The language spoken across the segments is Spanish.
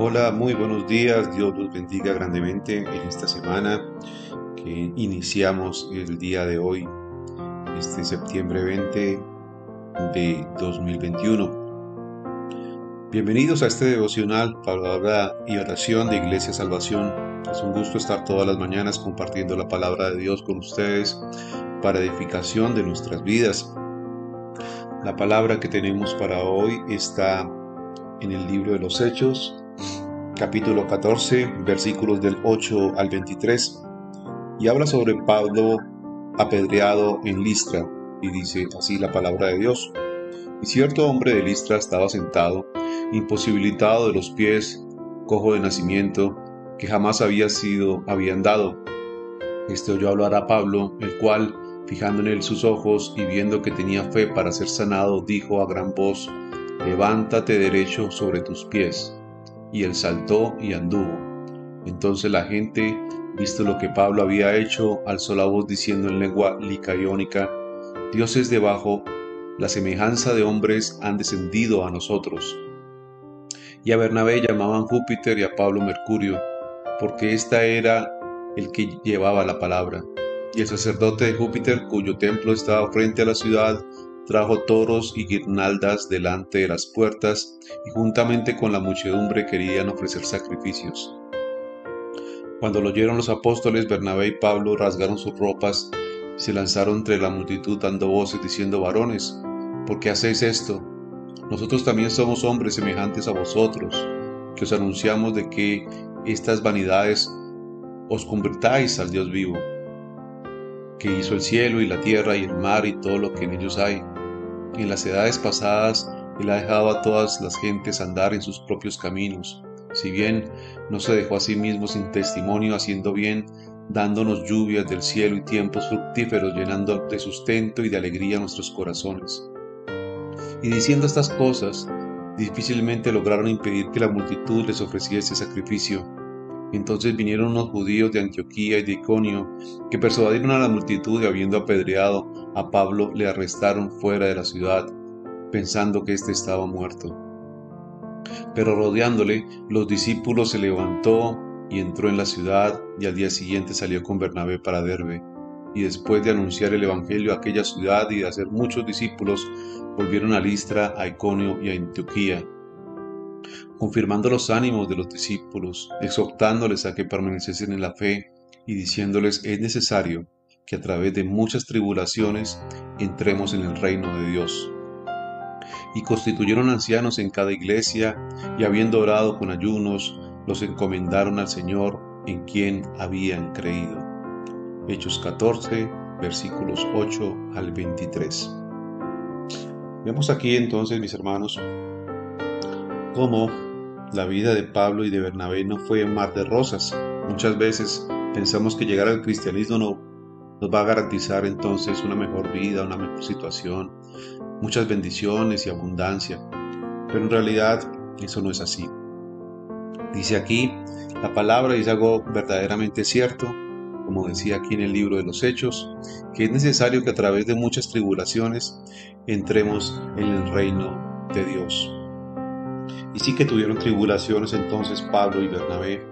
Hola, muy buenos días. Dios los bendiga grandemente en esta semana que iniciamos el día de hoy, este septiembre 20 de 2021. Bienvenidos a este devocional, palabra y oración de Iglesia Salvación. Es un gusto estar todas las mañanas compartiendo la palabra de Dios con ustedes para edificación de nuestras vidas. La palabra que tenemos para hoy está en el libro de los Hechos, capítulo 14, versículos del 8 al 23, y habla sobre Pablo apedreado en Listra, y dice así la palabra de Dios. Y cierto hombre de Listra estaba sentado, imposibilitado de los pies, cojo de nacimiento, que jamás había sido había andado. Este oyó hablar a Pablo, el cual, fijando en él sus ojos y viendo que tenía fe para ser sanado, dijo a gran voz, Levántate derecho sobre tus pies y él saltó y anduvo. Entonces la gente, visto lo que Pablo había hecho, alzó la voz diciendo en lengua licaiónica, Dios es debajo, la semejanza de hombres han descendido a nosotros. Y a Bernabé llamaban Júpiter y a Pablo Mercurio, porque ésta era el que llevaba la palabra. Y el sacerdote de Júpiter, cuyo templo estaba frente a la ciudad, trajo toros y guirnaldas delante de las puertas y juntamente con la muchedumbre querían ofrecer sacrificios. Cuando lo oyeron los apóstoles, Bernabé y Pablo rasgaron sus ropas y se lanzaron entre la multitud dando voces diciendo, varones, ¿por qué hacéis esto? Nosotros también somos hombres semejantes a vosotros, que os anunciamos de que estas vanidades os convertáis al Dios vivo, que hizo el cielo y la tierra y el mar y todo lo que en ellos hay en las edades pasadas Él ha dejado a todas las gentes andar en sus propios caminos, si bien no se dejó a sí mismo sin testimonio haciendo bien, dándonos lluvias del cielo y tiempos fructíferos, llenando de sustento y de alegría nuestros corazones. Y diciendo estas cosas, difícilmente lograron impedir que la multitud les ofreciese sacrificio. Entonces vinieron unos judíos de Antioquía y de Iconio, que persuadieron a la multitud y habiendo apedreado a Pablo le arrestaron fuera de la ciudad, pensando que éste estaba muerto. Pero rodeándole, los discípulos se levantó y entró en la ciudad y al día siguiente salió con Bernabé para Derbe. Y después de anunciar el Evangelio a aquella ciudad y de hacer muchos discípulos, volvieron a Listra, a Iconio y a Antioquía, confirmando los ánimos de los discípulos, exhortándoles a que permaneciesen en la fe y diciéndoles es necesario que a través de muchas tribulaciones entremos en el reino de Dios. Y constituyeron ancianos en cada iglesia, y habiendo orado con ayunos, los encomendaron al Señor en quien habían creído. Hechos 14, versículos 8 al 23. Vemos aquí entonces, mis hermanos, cómo la vida de Pablo y de Bernabé no fue un mar de rosas. Muchas veces pensamos que llegar al cristianismo no, nos va a garantizar entonces una mejor vida, una mejor situación, muchas bendiciones y abundancia. Pero en realidad eso no es así. Dice aquí, la palabra dice algo verdaderamente cierto, como decía aquí en el libro de los Hechos, que es necesario que a través de muchas tribulaciones entremos en el reino de Dios. Y sí que tuvieron tribulaciones entonces Pablo y Bernabé.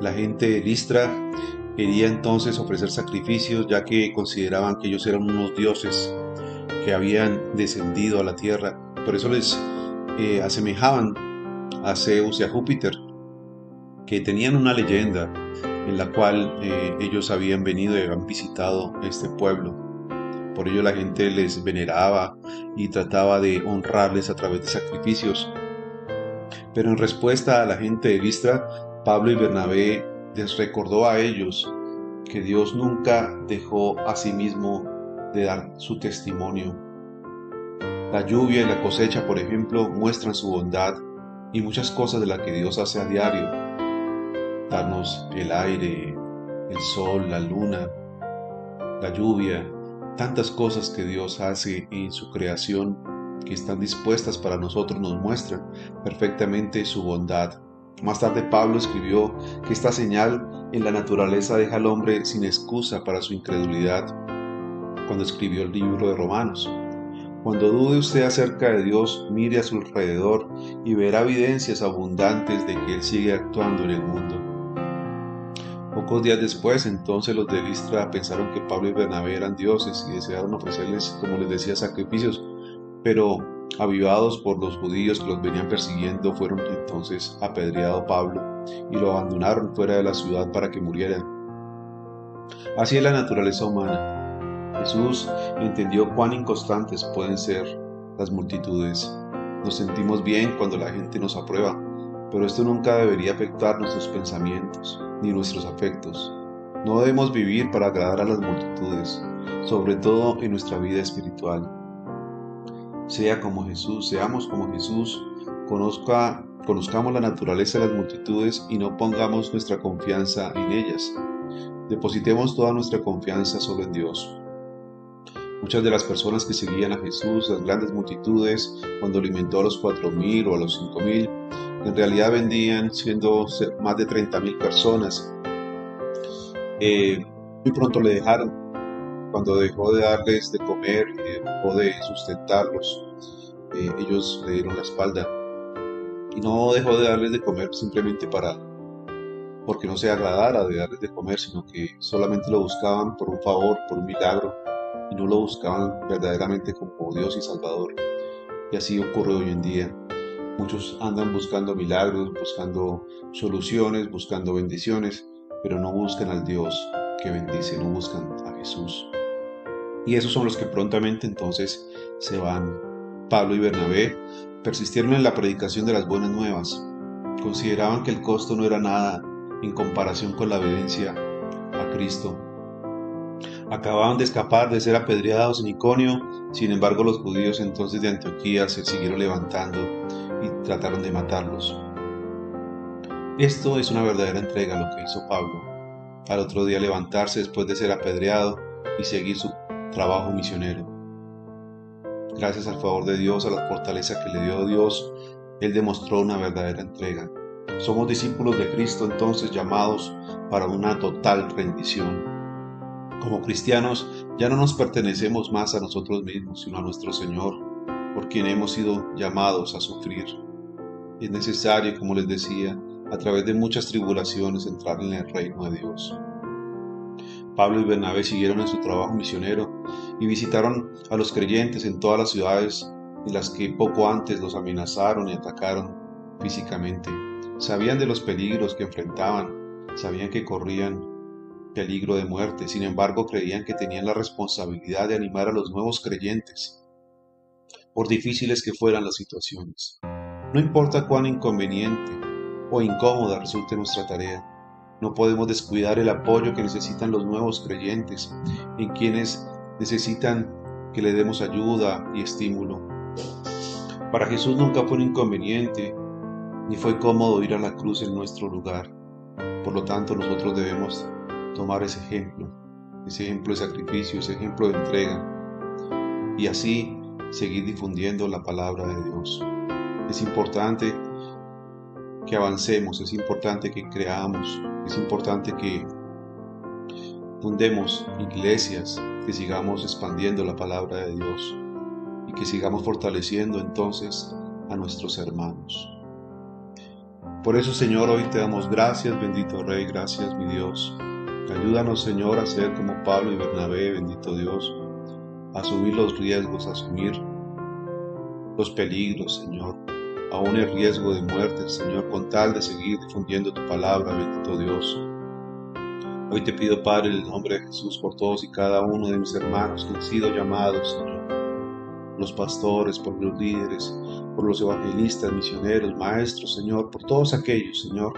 La gente de Listra Quería entonces ofrecer sacrificios ya que consideraban que ellos eran unos dioses que habían descendido a la tierra. Por eso les eh, asemejaban a Zeus y a Júpiter, que tenían una leyenda en la cual eh, ellos habían venido y habían visitado este pueblo. Por ello la gente les veneraba y trataba de honrarles a través de sacrificios. Pero en respuesta a la gente de Listra, Pablo y Bernabé les recordó a ellos que Dios nunca dejó a sí mismo de dar su testimonio. La lluvia y la cosecha, por ejemplo, muestran su bondad y muchas cosas de las que Dios hace a diario. Darnos el aire, el sol, la luna, la lluvia, tantas cosas que Dios hace en su creación que están dispuestas para nosotros nos muestran perfectamente su bondad más tarde Pablo escribió que esta señal en la naturaleza deja al hombre sin excusa para su incredulidad cuando escribió el libro de Romanos. Cuando dude usted acerca de Dios, mire a su alrededor y verá evidencias abundantes de que Él sigue actuando en el mundo. Pocos días después, entonces los de Listra pensaron que Pablo y Bernabé eran dioses y desearon ofrecerles, como les decía, sacrificios, pero avivados por los judíos que los venían persiguiendo, fueron entonces apedreado Pablo y lo abandonaron fuera de la ciudad para que murieran. Así es la naturaleza humana. Jesús entendió cuán inconstantes pueden ser las multitudes. Nos sentimos bien cuando la gente nos aprueba, pero esto nunca debería afectar nuestros pensamientos ni nuestros afectos. No debemos vivir para agradar a las multitudes, sobre todo en nuestra vida espiritual. Sea como Jesús, seamos como Jesús, conozca, conozcamos la naturaleza de las multitudes y no pongamos nuestra confianza en ellas. Depositemos toda nuestra confianza solo en Dios. Muchas de las personas que seguían a Jesús, las grandes multitudes, cuando alimentó a los cuatro mil o a los cinco mil, en realidad vendían siendo más de 30 mil personas. Eh, muy pronto le dejaron, cuando dejó de darles de comer y dejó de sustentarlos, eh, ellos le dieron la espalda. Y no dejó de darles de comer simplemente para porque no se agradara de darles de comer, sino que solamente lo buscaban por un favor, por un milagro, y no lo buscaban verdaderamente como Dios y Salvador. Y así ocurre hoy en día. Muchos andan buscando milagros, buscando soluciones, buscando bendiciones, pero no buscan al Dios que bendice, no buscan a Jesús. Y esos son los que prontamente entonces se van. Pablo y Bernabé persistieron en la predicación de las buenas nuevas. Consideraban que el costo no era nada en comparación con la obediencia a Cristo acababan de escapar de ser apedreados en Iconio, sin embargo los judíos entonces de Antioquía se siguieron levantando y trataron de matarlos. Esto es una verdadera entrega lo que hizo Pablo. Al otro día levantarse después de ser apedreado y seguir su trabajo misionero. Gracias al favor de Dios, a la fortaleza que le dio Dios, Él demostró una verdadera entrega. Somos discípulos de Cristo entonces llamados para una total rendición como cristianos ya no nos pertenecemos más a nosotros mismos, sino a nuestro Señor, por quien hemos sido llamados a sufrir. es necesario, como les decía, a través de muchas tribulaciones entrar en el reino de Dios. Pablo y Bernabé siguieron en su trabajo misionero y visitaron a los creyentes en todas las ciudades en las que poco antes los amenazaron y atacaron físicamente. Sabían de los peligros que enfrentaban, sabían que corrían peligro de muerte, sin embargo creían que tenían la responsabilidad de animar a los nuevos creyentes, por difíciles que fueran las situaciones. No importa cuán inconveniente o incómoda resulte nuestra tarea, no podemos descuidar el apoyo que necesitan los nuevos creyentes, en quienes necesitan que le demos ayuda y estímulo. Para Jesús nunca fue un inconveniente, ni fue cómodo ir a la cruz en nuestro lugar. Por lo tanto, nosotros debemos tomar ese ejemplo, ese ejemplo de sacrificio, ese ejemplo de entrega y así seguir difundiendo la palabra de Dios. Es importante que avancemos, es importante que creamos, es importante que fundemos iglesias, que sigamos expandiendo la palabra de Dios y que sigamos fortaleciendo entonces a nuestros hermanos. Por eso, Señor, hoy te damos gracias, bendito Rey, gracias, mi Dios Ayúdanos, Señor, a ser como Pablo y Bernabé, bendito Dios, a asumir los riesgos, a asumir los peligros, Señor, aún el riesgo de muerte, Señor, con tal de seguir difundiendo tu palabra, bendito Dios. Hoy te pido, Padre, en el nombre de Jesús, por todos y cada uno de mis hermanos que han sido llamados, Señor, los pastores, por los líderes, por los evangelistas, misioneros, maestros, Señor, por todos aquellos, Señor,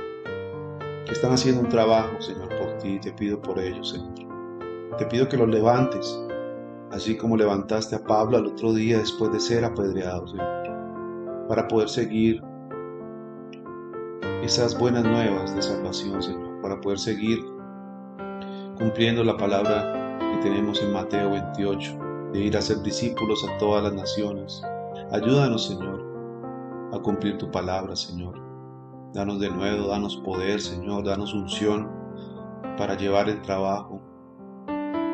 que están haciendo un trabajo, Señor, por ti. Te pido por ellos, Señor. Te pido que los levantes, así como levantaste a Pablo al otro día después de ser apedreado, Señor, para poder seguir esas buenas nuevas de salvación, Señor, para poder seguir cumpliendo la palabra que tenemos en Mateo 28, de ir a ser discípulos a todas las naciones. Ayúdanos, Señor, a cumplir tu palabra, Señor. Danos de nuevo, danos poder, Señor, danos unción para llevar el trabajo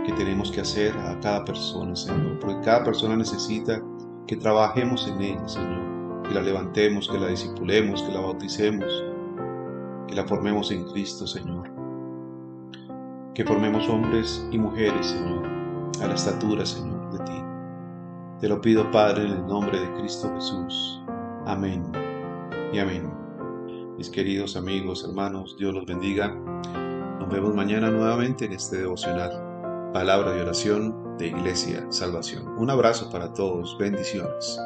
que tenemos que hacer a cada persona, Señor, porque cada persona necesita que trabajemos en ella, Señor, que la levantemos, que la disipulemos, que la bauticemos, que la formemos en Cristo, Señor. Que formemos hombres y mujeres, Señor, a la estatura, Señor, de ti. Te lo pido, Padre, en el nombre de Cristo Jesús. Amén y amén. Mis queridos amigos, hermanos, Dios los bendiga. Nos vemos mañana nuevamente en este devocional. Palabra de oración de Iglesia Salvación. Un abrazo para todos. Bendiciones.